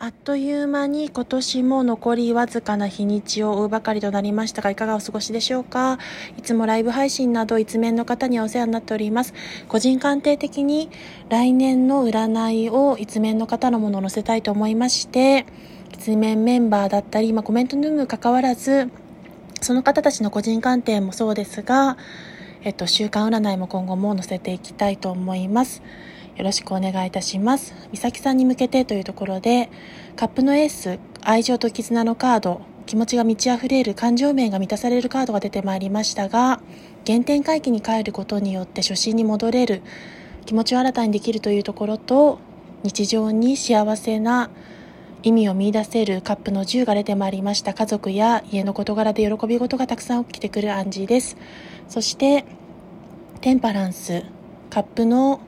あっという間に今年も残りわずかな日にちを追うばかりとなりましたが、いかがお過ごしでしょうか？いつもライブ配信など一面の方にはお世話になっております。個人鑑定的に来年の占いを一面の方のものを載せたいと思いまして、一面メンバーだったり、まあ、コメントの有無関わらず、その方たちの個人鑑定もそうですが、えっと、週間占いも今後も載せていきたいと思います。よろしくお願いいたします。美咲さんに向けてというところで、カップのエース、愛情と絆のカード、気持ちが満ち溢れる感情面が満たされるカードが出てまいりましたが、原点回帰に帰ることによって初心に戻れる、気持ちを新たにできるというところと、日常に幸せな意味を見出せるカップの10が出てまいりました家族や家の事柄で喜び事がたくさん起きてくる暗示です。そして、テンパランス、カップの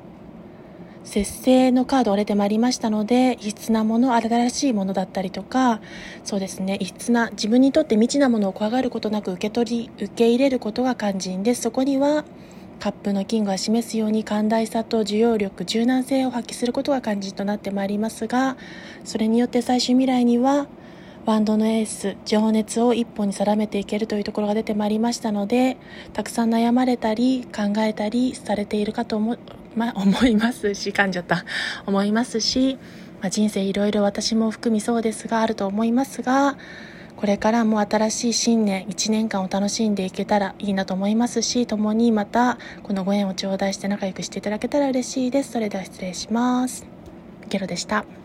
節制のカードが出てまいりましたので、異質なもの、新しいものだったりとか、そうですね、異質な、自分にとって未知なものを怖がることなく受け取り、受け入れることが肝心です。そこには、カップのキングが示すように寛大さと受容力、柔軟性を発揮することが肝心となってまいりますが、それによって最終未来には、ワンドのエース、情熱を一本に定めていけるというところが出てまいりましたので、たくさん悩まれたり、考えたりされているかと思ま、思いますし、噛んじゃった。思いますし、まあ、人生いろいろ私も含みそうですが、あると思いますが、これからも新しい新年、1年間を楽しんでいけたらいいなと思いますし、共にまたこのご縁を頂戴して仲良くしていただけたら嬉しいです。それでは失礼します。ゲロでした。